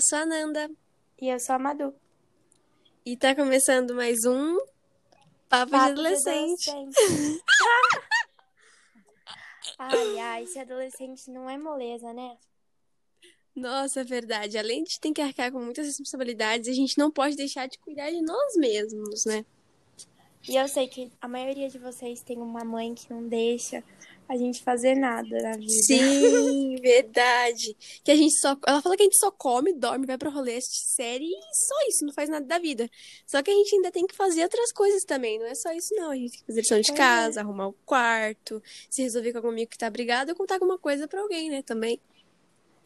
sou a Nanda. E eu sou a Madu. E tá começando mais um Papo, Papo de Adolescente. adolescente. ai, ai, ser adolescente não é moleza, né? Nossa, é verdade. Além de ter que arcar com muitas responsabilidades, a gente não pode deixar de cuidar de nós mesmos, né? E eu sei que a maioria de vocês tem uma mãe que não deixa a gente fazer nada na vida. Sim, verdade. Que a gente só. Ela fala que a gente só come, dorme, vai pro rolê, assiste série e só isso, não faz nada da vida. Só que a gente ainda tem que fazer outras coisas também. Não é só isso, não. A gente tem que fazer lição de É. casa, arrumar o quarto, se resolver com algum amigo que tá brigado, ou contar alguma coisa pra alguém, né? Também.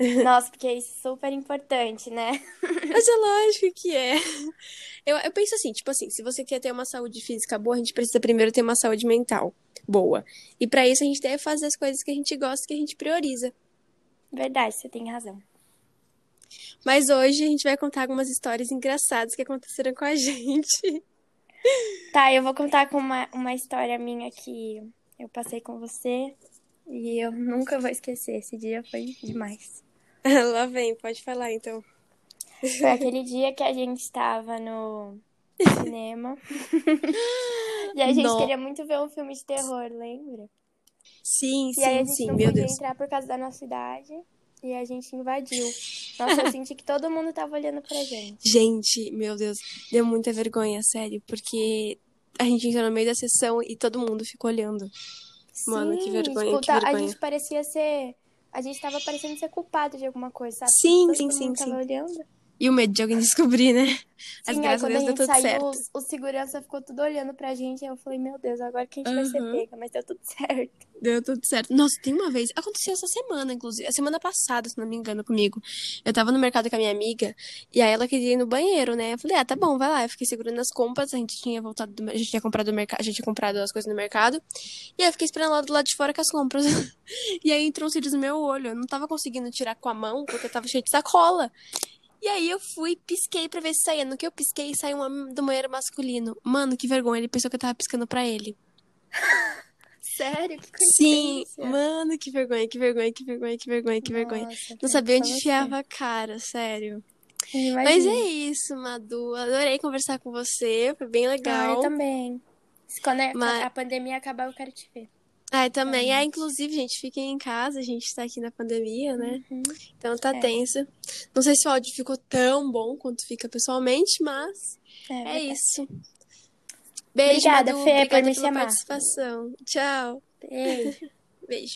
Nossa, porque é super importante, né? Mas é lógico que é. Eu, eu penso assim, tipo assim, se você quer ter uma saúde física boa, a gente precisa primeiro ter uma saúde mental boa. E pra isso a gente deve fazer as coisas que a gente gosta, que a gente prioriza. Verdade, você tem razão. Mas hoje a gente vai contar algumas histórias engraçadas que aconteceram com a gente. Tá, eu vou contar com uma, uma história minha que eu passei com você e eu nunca vou esquecer. Esse dia foi demais. Lá vem, pode falar então. Foi aquele dia que a gente estava no cinema. e a gente Nó. queria muito ver um filme de terror, lembra? Sim, E aí a sim, gente sim, não meu podia Deus. entrar por causa da nossa idade. E a gente invadiu. Nossa, eu senti que todo mundo tava olhando pra gente. Gente, meu Deus, deu muita vergonha, sério, porque a gente entrou no meio da sessão e todo mundo ficou olhando. Mano, que Sim, vergonha, tipo, que tá- vergonha. A gente parecia ser. A gente tava parecendo ser culpado de alguma coisa, sabe? Sim, Todo sim, sim, sim. olhando. E o medo de alguém descobrir, né? Mas Sim, aí graças a Deus deu tudo saiu, certo. o, o segurança ficou tudo olhando pra gente. Aí eu falei, meu Deus, agora que a gente vai ser Uhum. pega, mas deu tudo certo. Deu tudo certo. Nossa, tem uma vez, aconteceu essa semana, inclusive, a semana passada, se não me engano, comigo. Eu tava no mercado com a minha amiga, e aí ela queria ir no banheiro, né? Eu falei, ah, tá bom, vai lá. Eu fiquei segurando as compras, a gente tinha voltado, do, a gente tinha comprado do mercado, a gente tinha comprado as coisas no mercado. E aí eu fiquei esperando ela do lado de fora com as compras. E aí entrou um cílios no meu olho. Eu não tava conseguindo tirar com a mão, porque tava cheio de sacola. E aí eu fui, pisquei pra ver se saía. No que eu pisquei, saiu uma do banheiro masculino. Mano, que vergonha. Ele pensou que eu tava piscando pra ele. Sério? Que Sim, mano, que vergonha, que vergonha, que vergonha, que vergonha, que vergonha. Não sabia onde enfiava a cara, sério. Mas é isso, Madu. Adorei conversar com você, foi bem Ah, legal. eu também. Se Quando a, Mas- a pandemia acabar, eu quero te ver. Ai, também. Ah, gente. inclusive, gente, fiquem em casa, a gente tá aqui na pandemia, né? Uhum. Então tá É. tenso. Não sei se o áudio ficou tão bom quanto fica pessoalmente, mas É, é isso. Beijo, Obrigada, Madu. Fê, por Obrigada me pela chamar. participação. Tchau. Beijo. Beijo.